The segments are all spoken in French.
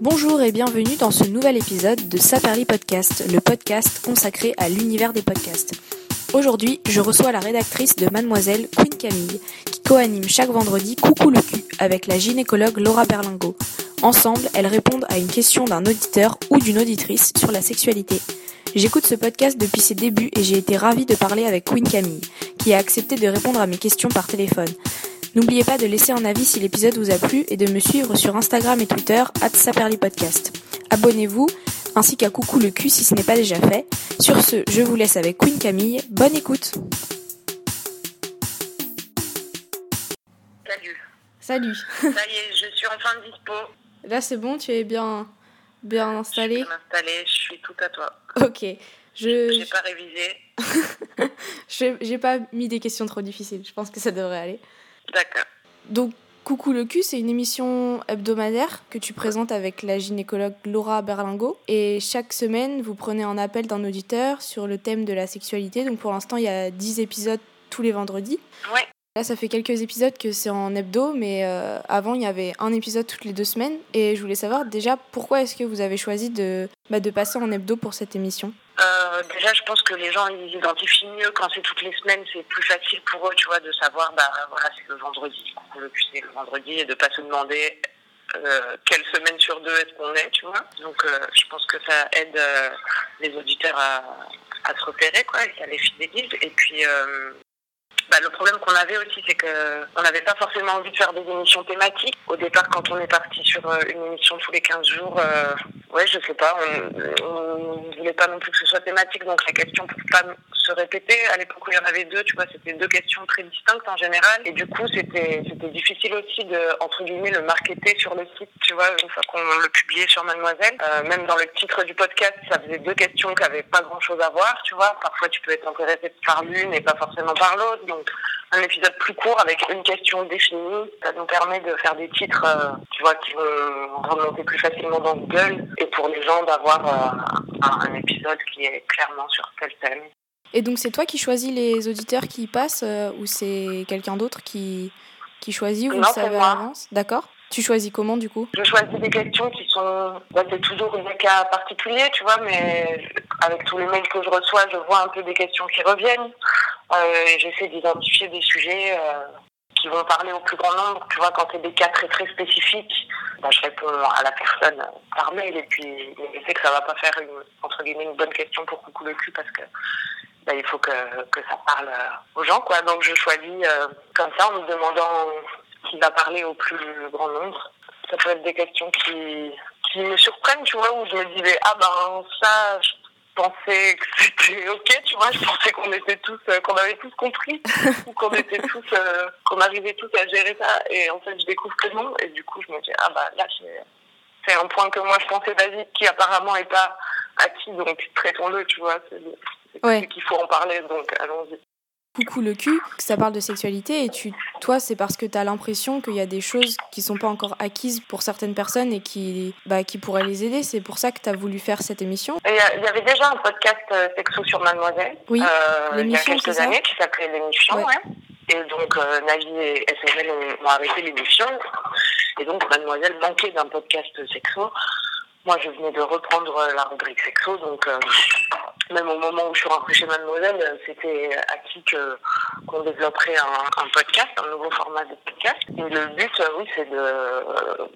Bonjour et bienvenue dans ce nouvel épisode de Saperly Podcast, le podcast consacré à l'univers des podcasts. Aujourd'hui, je reçois la rédactrice de Mademoiselle, Queen Camille, qui co-anime chaque vendredi Coucou le cul avec la gynécologue Laura Berlingo. Ensemble, elles répondent à une question d'un auditeur ou d'une auditrice sur la sexualité. J'écoute ce podcast depuis ses débuts et j'ai été ravie de parler avec Queen Camille, qui a accepté de répondre à mes questions par téléphone. N'oubliez pas de laisser un avis si l'épisode vous a plu et de me suivre sur Instagram et Twitter, Podcast. Abonnez-vous, ainsi qu'à Coucou le cul si ce n'est pas déjà fait. Sur ce, je vous laisse avec Queen Camille. Bonne écoute Salut. Salut. Ça y est, je suis enfin dispo. Là c'est bon, tu es bien, bien installé Je suis installée, je suis tout à toi. Ok. Je J'ai pas révisé. je- j'ai pas mis des questions trop difficiles, je pense que ça devrait aller. D'accord. Donc, Coucou le cul, c'est une émission hebdomadaire que tu présentes avec la gynécologue Laura Berlingo. Et chaque semaine, vous prenez un appel d'un auditeur sur le thème de la sexualité. Donc, pour l'instant, il y a 10 épisodes tous les vendredis. Ouais. Là, ça fait quelques épisodes que c'est en hebdo, mais euh, avant, il y avait un épisode toutes les deux semaines. Et je voulais savoir déjà pourquoi est-ce que vous avez choisi de, bah, de passer en hebdo pour cette émission? Euh, déjà, je pense que les gens ils identifient mieux quand c'est toutes les semaines. C'est plus facile pour eux, tu vois, de savoir, bah voilà, c'est le vendredi. Le c'est le vendredi et de pas se demander euh, quelle semaine sur deux est-ce qu'on est, tu vois. Donc, euh, je pense que ça aide euh, les auditeurs à, à se repérer, quoi, et ça les fidélise. Et puis, euh, bah, le problème qu'on avait aussi, c'est que on n'avait pas forcément envie de faire des émissions thématiques. Au départ, quand on est parti sur euh, une émission tous les 15 jours, euh, ouais, je sais pas, on ne voulait pas non plus que ce soit thématique, donc la question pour pas se répéter. À l'époque où il y en avait deux, tu vois, c'était deux questions très distinctes en général, et du coup, c'était difficile aussi de entre guillemets le marketer sur le site, tu vois, une fois qu'on le publiait sur Mademoiselle. Euh, même dans le titre du podcast, ça faisait deux questions qui avaient pas grand chose à voir, tu vois. Parfois, tu peux être intéressé par l'une et pas forcément par l'autre, un épisode plus court avec une question définie. Ça nous permet de faire des titres, euh, tu vois, qui vont remonter plus facilement dans Google et pour les gens d'avoir euh, un, un épisode qui est clairement sur tel thème. Et donc, c'est toi qui choisis les auditeurs qui y passent euh, ou c'est quelqu'un d'autre qui, qui choisit Non, savez à moi. l'avance? D'accord. Tu choisis comment du coup? Je choisis des questions qui sont, bah, c'est toujours des cas particuliers, tu vois, mais avec tous les mails que je reçois, je vois un peu des questions qui reviennent j'essaie d'identifier des sujets euh, qui vont parler au plus grand nombre. Tu vois, quand c'est des cas très très spécifiques, bah, je réponds à la personne par mail et puis je sais que ça va pas faire une, entre guillemets une bonne question pour coucou le cul parce que bah, il faut que, que ça parle euh, aux gens, quoi. Donc je choisis euh, comme ça en me demandant qui va parler au plus grand nombre. Ça peut être des questions qui, qui me surprennent, tu vois, où je me disais, ah ben ça, pensais que c'était ok, tu vois, je pensais qu'on était tous, euh, qu'on avait tous compris, ou qu'on était tous, euh, qu'on arrivait tous à gérer ça, et en fait je découvre que non, et du coup je me dis, ah bah là c'est- un point que moi je pensais basique qui apparemment est pas acquis, donc traitons-le, tu vois, c'est c'est Ouais. qu'il faut en parler, donc allons-y. Coucou le cul, ça parle de sexualité et tu, toi, c'est parce que tu as l'impression qu'il y a des choses qui sont pas encore acquises pour certaines personnes et qui, bah, qui pourraient les aider. C'est pour ça que tu as voulu faire cette émission. Euh, Il y avait déjà un podcast euh, sexo sur Mademoiselle Oui, euh, il y a quelques années qui s'appelait l'émission. Ouais. Ouais. Et donc euh, Navi et SML ont, ont arrêté l'émission. Et donc Mademoiselle manquait d'un podcast sexo. Moi je venais de reprendre la rubrique sexo, donc euh, même au moment où je suis rentrée chez Mademoiselle, euh, c'était acquis qu'on développerait un, podcast, un nouveau format de podcast. Et le but, euh, oui, c'est de, euh,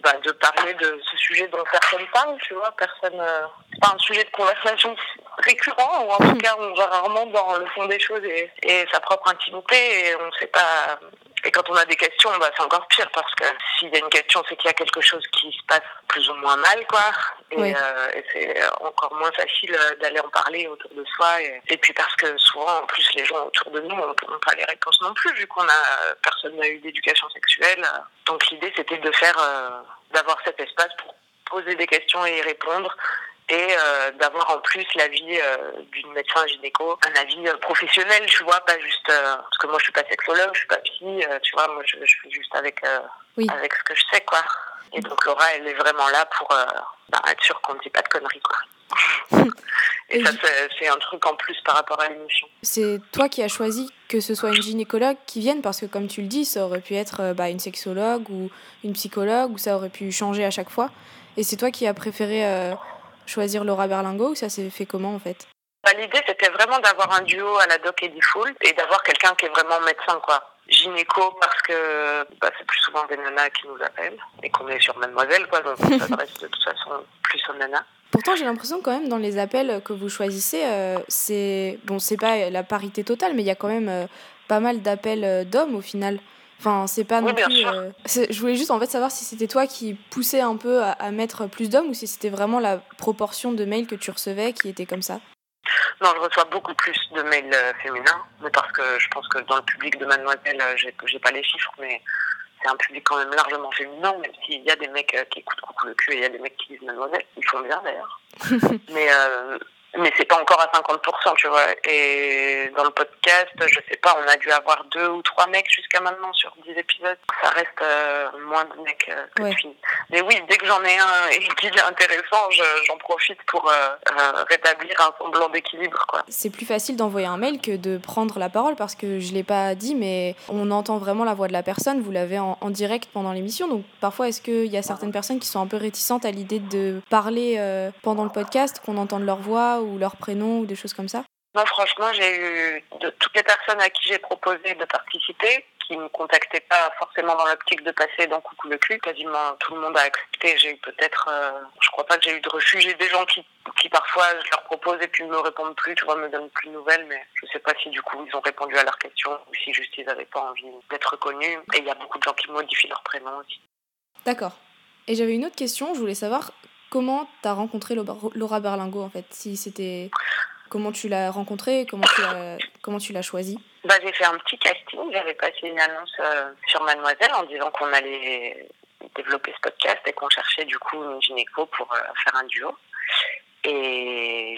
bah, de parler de ce sujet dont personne parle, tu vois, personne. c'est pas un sujet de conversation récurrent, ou en tout cas, on va rarement dans le fond des choses et, sa propre intimité, et on sait pas. Et quand on a des questions, bah, c'est encore pire parce que s'il y a une question, c'est qu'il y a quelque chose qui se passe plus ou moins mal, quoi. Et, Oui. euh, et c'est encore moins facile euh, d'aller en parler autour de soi. Et, et puis parce que souvent, en plus, les gens autour de nous n'ont pas les réponses non plus, vu qu'on a personne n'a eu d'éducation sexuelle. Donc l'idée, c'était de faire, euh, d'avoir cet espace pour poser des questions et y répondre et euh, d'avoir en plus l'avis euh, d'une médecin gynéco, un avis euh, professionnel, tu vois, pas juste parce que moi je suis pas sexologue, je suis pas psy, tu vois, moi je, je fais juste avec Oui. avec ce que je sais quoi. Et donc Laura, elle est vraiment là pour bah, être sûre qu'on ne dit pas de conneries quoi. et Et ça c'est- un truc en plus par rapport à l'émission. C'est toi qui as choisi que ce soit une gynécologue qui vienne parce que, comme tu le dis, ça aurait pu être bah, une sexologue ou une psychologue ou ça aurait pu changer à chaque fois. Et c'est toi qui as préféré euh, choisir Laura Berlingo ou ça s'est fait comment en fait? Bah, L'idée c'était vraiment d'avoir un duo à la Doc Eddie Fool et d'avoir quelqu'un qui est vraiment médecin quoi. Gynéco parce que bah, c'est plus souvent des nanas qui nous appellent et qu'on est sur Mademoiselle quoi donc on s'adresse de toute façon plus aux nanas. Pourtant, j'ai l'impression quand même dans les appels que vous choisissez, euh, c'est bon, c'est pas la parité totale, mais il y a quand même euh, pas mal d'appels euh, d'hommes au final. Enfin, c'est pas non plus. je voulais juste en fait savoir si c'était toi qui poussais un peu à, mettre plus d'hommes ou si c'était vraiment la proportion de mails que tu recevais qui était comme ça. Non, je reçois beaucoup plus de mails féminins, mais parce que je pense que dans le public de Mademoiselle, j'ai pas les chiffres, mais c'est un public quand même largement féminin, même s'il y a des mecs euh, qui écoutent Coucou le cul et il y a des mecs qui disent Mademoiselle, ils font bien d'ailleurs. mais euh, mais c'est pas encore à 50%, tu vois. Et dans le podcast, je sais pas, on a dû avoir deux ou trois mecs jusqu'à maintenant sur 10 épisodes. Ça reste euh, moins de mecs euh, que de filles. Mais oui, dès que j'en ai un et qu'il est intéressant, j'en profite pour euh, rétablir un semblant d'équilibre, quoi. C'est plus facile d'envoyer un mail que de prendre la parole parce que je l'ai pas dit, mais on entend vraiment la voix de la personne. Vous l'avez en, en, direct pendant l'émission. Donc parfois, est-ce qu'il y a certaines personnes qui sont un peu réticentes à l'idée de parler pendant le podcast, qu'on entende leur voix ou leur prénom ou des choses comme ça Non, franchement, j'ai eu de toutes les personnes à qui j'ai proposé de participer, qui ne me contactaient pas forcément dans l'optique de passer dans Coucou le cul, quasiment tout le monde a accepté. J'ai eu peut-être, euh, je crois pas que j'ai eu de refus. J'ai des gens qui, qui parfois je leur propose et puis ne me répondent plus, tu vois, me donnent plus de nouvelles, mais je sais pas si du coup ils ont répondu à leurs questions ou si juste ils n'avaient pas envie d'être reconnus. Et il y a beaucoup de gens qui modifient leur prénom aussi. D'accord. Et j'avais une autre question, je voulais savoir comment tu as rencontré Laura Berlingo en fait? Si c'était comment tu l'as rencontrée, comment tu l'as comment tu l'as choisie? Bah, j'ai fait un petit casting, j'avais passé une annonce euh, sur Mademoiselle en disant qu'on allait développer ce podcast et qu'on cherchait du coup une gynéco pour euh, faire un duo. Et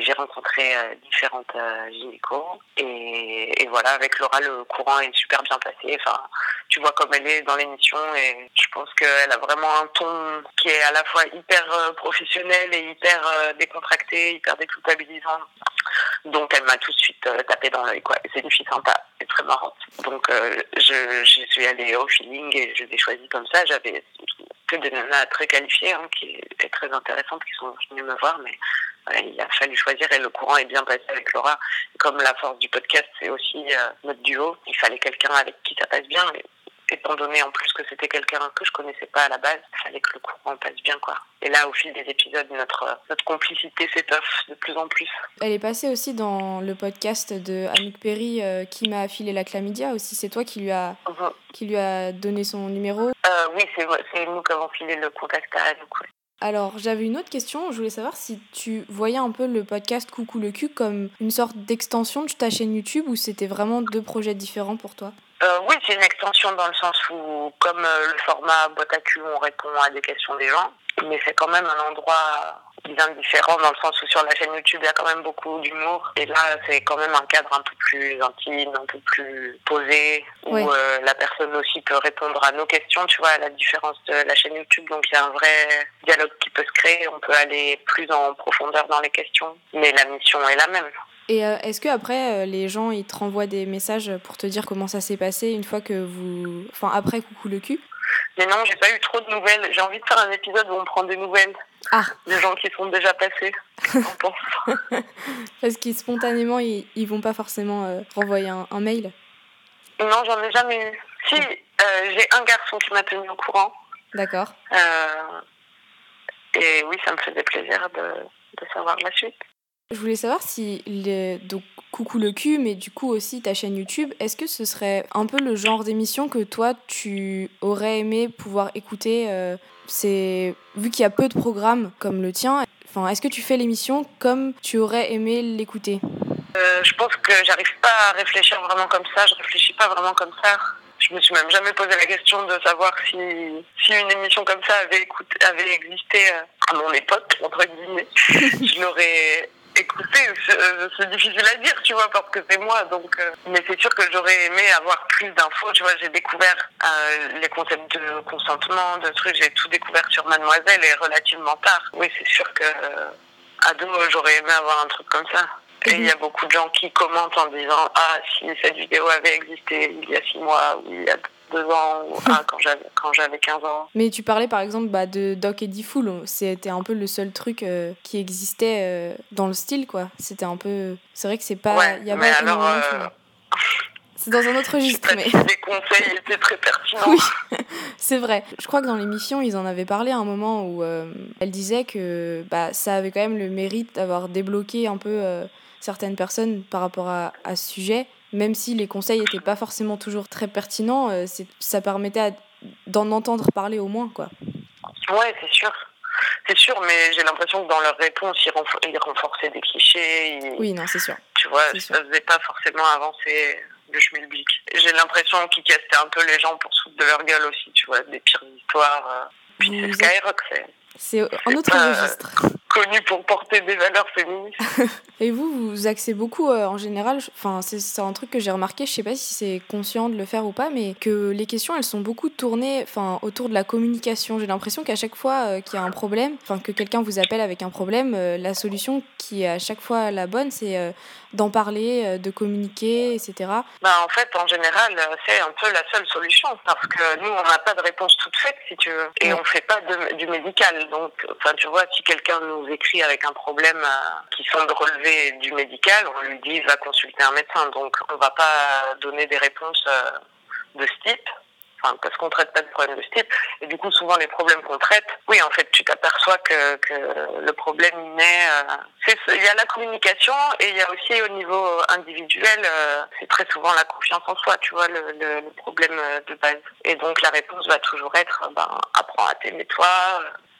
j'ai rencontré euh, différentes euh, gynécos et, et, voilà, avec Laura, le courant est super bien passé. Enfin, tu vois comme elle est dans l'émission et je pense qu'elle a vraiment un ton qui est à la fois hyper euh, professionnel et hyper décontracté, hyper déculpabilisant. Donc elle m'a tout de suite tapé dans l'œil quoi. C'est une fille sympa, c'est très marrante. Donc je, je suis allée au feeling et je l'ai choisie comme ça. J'avais que des nanas très qualifiées, hein, qui étaient très intéressantes, qui sont venues me voir, mais il a fallu choisir et le courant est bien passé avec Laura. Comme la force du podcast, c'est aussi euh, notre duo. Il fallait quelqu'un avec qui ça passe bien, étant donné en plus que c'était quelqu'un que je connaissais pas à la base, il fallait que le courant passe bien quoi. Et là, au fil des épisodes, notre, notre complicité s'étoffe de plus en plus. Elle est passée aussi dans le podcast de Annick Perry euh, qui m'a affilé la chlamydia aussi. C'est toi qui lui a mhm. qui lui a donné son numéro. Euh, oui, c'est nous qui avons filé le contact à. Alors, j'avais une autre question. Je voulais savoir si tu voyais un peu le podcast Coucou le cul comme une sorte d'extension de ta chaîne YouTube ou c'était vraiment deux projets différents pour toi? Euh, Oui, c'est une extension dans le sens où, comme euh, le format boîte à cul, on répond à des questions des gens, mais c'est quand même un endroit bien différent dans le sens où sur la chaîne YouTube il y a quand même beaucoup d'humour et là c'est quand même un cadre un peu plus intime, un peu plus posé où euh, la personne aussi peut répondre à nos questions, tu vois, à la différence de la chaîne YouTube. Donc il y a un vrai dialogue qui peut se créer, on peut aller plus en profondeur dans les questions, mais la mission est la même. Et euh, est-ce que après euh, les gens ils te renvoient des messages pour te dire comment ça s'est passé une fois que vous, enfin après coucou le cul? Mais non, j'ai pas eu trop de nouvelles. J'ai envie de faire un épisode où on prend des nouvelles. Ah. Des gens qui sont déjà passés. Parce qu'ils spontanément ils, ils vont pas forcément euh, renvoyer un, mail? Non, j'en ai jamais eu. Si, j'ai un garçon qui m'a tenu au courant. D'accord. et oui, ça me faisait plaisir de, de savoir la suite. Je voulais savoir si, le, donc coucou le cul, mais du coup aussi ta chaîne YouTube, est-ce que ce serait un peu le genre d'émission que toi tu aurais aimé pouvoir écouter euh, C'est vu qu'il y a peu de programmes comme le tien, enfin est-ce que tu fais l'émission comme tu aurais aimé l'écouter? Euh, Je pense que j'arrive pas à réfléchir vraiment comme ça. Je réfléchis pas vraiment comme ça. Je me suis même jamais posé la question de savoir si, si une émission comme ça avait, écouté, avait existé euh, à mon époque, entre guillemets. je l'aurais écoutez, c'est difficile à dire, tu vois, parce que c'est moi. Donc, euh, mais c'est sûr que j'aurais aimé avoir plus d'infos. Tu vois, j'ai découvert euh, les concepts de consentement, de trucs. J'ai tout découvert sur Mademoiselle et relativement tard. Oui, c'est sûr que euh, ado, j'aurais aimé avoir un truc comme ça. Et il y a beaucoup de gens qui commentent en disant Ah, si cette vidéo avait existé il y a six mois ou il y a deux ans, ou, ah, quand j'avais quand j'avais 15 ans. Mais tu parlais par exemple bah, de Doc Eddie Fool, c'était un peu le seul truc euh, qui existait euh, dans le style, quoi. C'était un peu. C'est vrai que c'est pas. Ouais, y a mais pas alors, euh, C'est dans un autre registre, mais. les conseils étaient très pertinents. Oui, c'est vrai. Je crois que dans l'émission, ils en avaient parlé à un moment où elle disait que bah, ça avait quand même le mérite d'avoir débloqué un peu certaines personnes par rapport à, à ce sujet. Même si les conseils n'étaient pas forcément toujours très pertinents, euh, ça permettait d'en entendre parler au moins, quoi. Ouais, c'est sûr. C'est sûr, mais j'ai l'impression que dans leurs réponses, ils, renfor- ils renforçaient des clichés. ils- Oui, non, c'est sûr. Tu vois, ça faisait pas forcément avancer le schmilblick. J'ai l'impression qu'ils castaient un peu les gens pour foutre de leur gueule aussi, tu vois, des pires histoires. euh. Puis c'est Skyrock, c'est C'est un autre pas- registre. Connu pour porter des valeurs féministes. Et vous, vous axez beaucoup euh, en général, enfin c'est un truc que j'ai remarqué, je sais pas si c'est conscient de le faire ou pas, mais que les questions elles sont beaucoup tournées enfin autour de la communication. J'ai l'impression qu'à chaque fois euh, qu'il y a un problème, enfin que quelqu'un vous appelle avec un problème, euh, la solution qui est à chaque fois la bonne, c'est d'en parler, de communiquer, etc. Bah, en fait, en général, c'est un peu la seule solution parce que nous, on n'a pas de réponse toute faite, si tu veux, et Ouais. on fait pas de- du médical. Donc, enfin, tu vois, si quelqu'un nous écrit avec un problème euh, qui semble relever du médical, on lui dit va consulter un médecin. Donc, on va pas donner des réponses euh, de ce type. Enfin, parce qu'on traite pas de problèmes de ce type. Et du coup, souvent, les problèmes qu'on traite, oui, en fait, tu t'aperçois que, le problème il naît. euh, il y a la communication et il y a aussi au niveau individuel, c'est très souvent la confiance en soi, tu vois, le, le, le problème de base. Et donc, la réponse va toujours être, ben, apprends à t'aimer toi,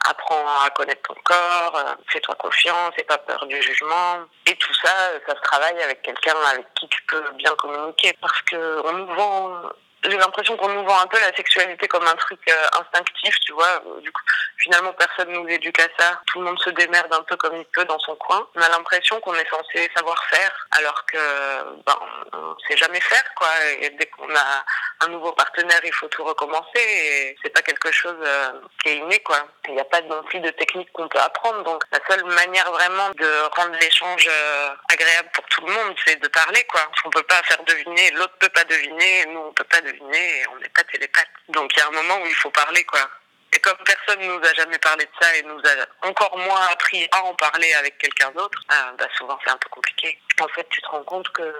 apprends à connaître ton corps, euh, fais-toi confiance, n'aie pas peur du jugement. Et tout ça, euh, ça se travaille avec quelqu'un avec qui tu peux bien communiquer. Parce que on nous vend j'ai l'impression qu'on nous vend un peu la sexualité comme un truc euh, instinctif, tu vois. Euh, Du coup, finalement, personne nous éduque à ça. Tout le monde se démerde un peu comme il peut dans son coin. On a l'impression qu'on est censé savoir faire, alors que ben, on sait jamais faire, quoi. Dès qu'on a un nouveau partenaire, il faut tout recommencer. Et c'est pas quelque chose euh, qui est inné, quoi. Il n'y a pas non plus de technique qu'on peut apprendre. Donc, la seule manière vraiment de rendre l'échange agréable pour tout le monde, c'est de parler, quoi. On peut pas faire deviner, l'autre peut pas deviner, nous on peut pas deviner, on n'est pas télépathe. Donc, il y a un moment où il faut parler, quoi. Et comme personne nous a jamais parlé de ça et nous a encore moins appris à en parler avec quelqu'un d'autre, ah, bah souvent c'est un peu compliqué. En fait, tu te rends compte que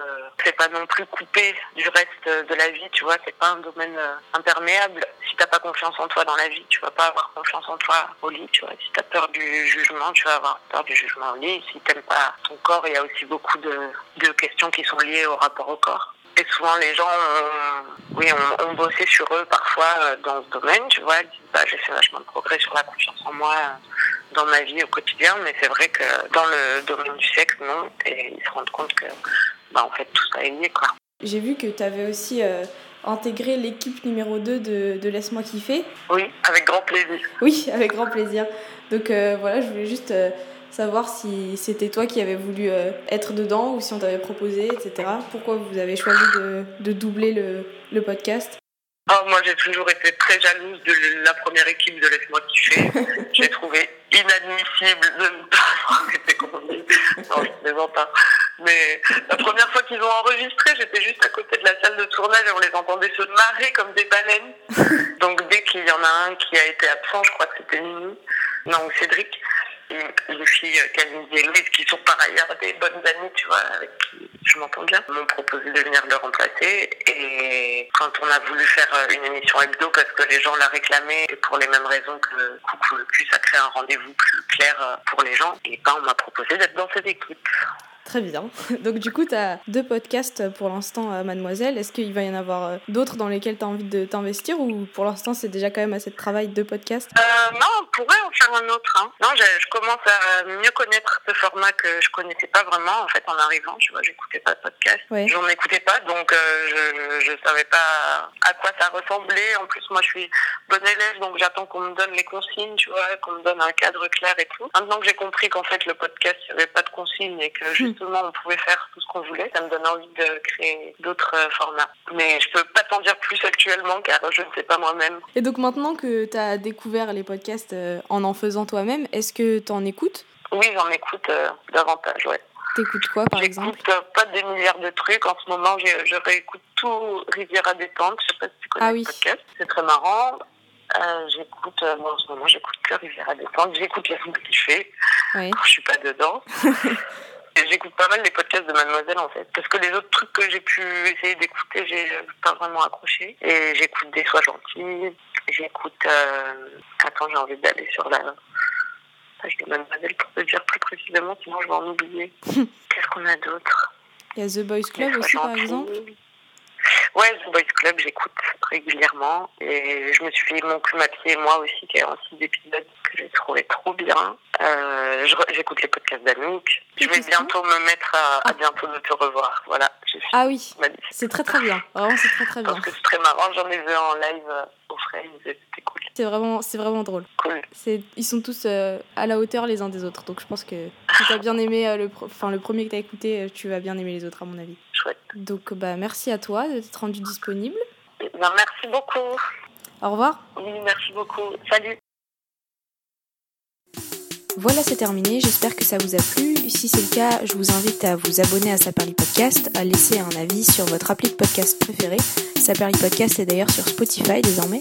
c'est pas non plus coupé du reste de la vie, tu vois, c'est pas un domaine euh, imperméable. Si t'as pas confiance en toi dans la vie, tu vas pas avoir confiance en toi au lit, tu vois. Si t'as peur du jugement, tu vas avoir peur du jugement au lit. Si t'aimes pas ton corps, il y a aussi beaucoup de questions qui sont liées au rapport au corps. Et souvent, les gens ont, oui, ont, ont bossé sur eux parfois euh, dans ce domaine, tu vois. Ils disent, bah, j'ai fait vachement de progrès sur la confiance en moi euh, dans ma vie au quotidien, mais c'est vrai que dans le domaine du sexe, non. Et ils se rendent compte que, bah, en fait, tout ça est lié, quoi. J'ai vu que tu avais aussi euh, intégré l'équipe numéro 2 de, de Laisse-moi kiffer. Oui, avec grand plaisir. Oui, avec grand plaisir. Donc euh, voilà, je voulais juste euh, savoir si c'était toi qui avais voulu euh, être dedans ou si on t'avait proposé, etc. Pourquoi vous avez choisi de, de doubler le, le podcast? Oh, moi, j'ai toujours été très jalouse de la première équipe de Laisse-moi kiffer. j'ai trouvé inadmissible de ne pas avoir été. Non, je plaisante pas. Mais la première fois qu'ils ont enregistré, j'étais juste à côté de la salle de tournage et on les entendait se marrer comme des baleines. Donc dès qu'il y en a un qui a été absent, je crois que c'était Mimi, non, Cédric, euh, Camille et Louise, qui sont par ailleurs des bonnes amies, tu vois, avec qui je m'entends bien, m'ont proposé de venir le remplacer. Et quand on a voulu faire euh, une émission hebdo, parce que les gens la réclamaient, et pour les mêmes raisons que Coucou le cul, ça crée un rendez-vous plus clair euh, pour les gens, et ben on m'a proposé d'être dans cette équipe. Très bien. Donc du coup, tu as deux podcasts pour l'instant à Mademoiselle. Est-ce qu'il va y en avoir euh, d'autres dans lesquels tu as envie de t'investir ou pour l'instant c'est déjà quand même assez de travail, deux podcasts? Euh, non, on pourrait en faire un autre. Hein. Non, je, je commence à mieux connaître ce format que je connaissais pas vraiment en fait en arrivant. Tu vois, j'écoutais pas de podcast. Ouais. J'en écoutais pas, donc euh, je, je savais pas à quoi ça ressemblait. En plus, moi, je suis bonne élève, donc j'attends qu'on me donne les consignes, tu vois, qu'on me donne un cadre clair et tout. Maintenant que j'ai compris qu'en fait le podcast, il n'y avait pas de consignes et que justement on pouvait faire tout ce qu'on voulait, ça me donne envie de créer d'autres euh, formats. Mais je peux pas t'en dire plus actuellement car je ne sais pas moi-même. Et donc maintenant que tu as découvert les podcasts euh, en en faisant toi-même, est-ce que tu en écoutes? Oui, j'en écoute euh, davantage, ouais. T'écoutes quoi par exemple? J'écoute pas des milliards de trucs. En ce moment, je, réécoute tout Riviera détente. Je sais pas si tu connais Ah le oui. podcast. C'est très marrant. Euh, j'écoute, euh, moi, en ce moment, j'écoute que Riviera détente. J'écoute les films qu'il fait Ouais. quand je suis pas dedans. J'écoute pas mal les podcasts de Mademoiselle en fait. Parce que les autres trucs que j'ai pu essayer d'écouter, j'ai pas vraiment accroché. Et j'écoute Des Sois Gentils. J'écoute. Euh... Attends, j'ai envie d'aller sur la page de Mademoiselle pour te dire plus précisément, sinon je vais en oublier. Qu'est-ce qu'on a d'autre? Il y a The Boys Club aussi par Gentils. exemple. Ouais, The Boys Club, j'écoute régulièrement. Et je me suis fait mon cul ma pied, moi aussi, qui est en six épisodes trouvé trop bien. Euh, j'écoute les podcasts d'Anouk. Je vais bientôt me mettre à, à bientôt de te revoir. Voilà, Ah oui, c'est très très bien. Vraiment, c'est très très bien. Parce que c'est très marrant, j'en ai vu en live euh, au et c'était cool. C'est vraiment, c'est vraiment drôle. Cool. Ils sont tous euh, à la hauteur les uns des autres. Donc je pense que si t'as bien aimé euh, le, enfin, le premier que t'as écouté, euh, tu vas bien aimer les autres à mon avis. Chouette. Donc bah merci à toi de t'être rendu disponible. Eh bien, merci beaucoup. Au revoir. Oui, merci beaucoup. Salut. Voilà, c'est terminé. J'espère que ça vous a plu. Si c'est le cas, je vous invite à vous abonner à Saperly Podcast, à laisser un avis sur votre appli de podcast préféré. Saperly Podcast est d'ailleurs sur Spotify désormais.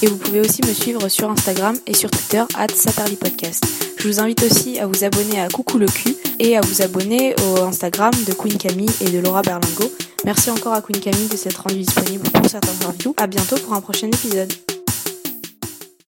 Et vous pouvez aussi me suivre sur Instagram et sur Twitter, at Saperly Podcast. Je vous invite aussi à vous abonner à Coucou le cul et à vous abonner au Instagram de Queen Camille et de Laura Berlingo. Merci encore à Queen Camille de s'être rendue disponible pour cette interview. À bientôt pour un prochain épisode.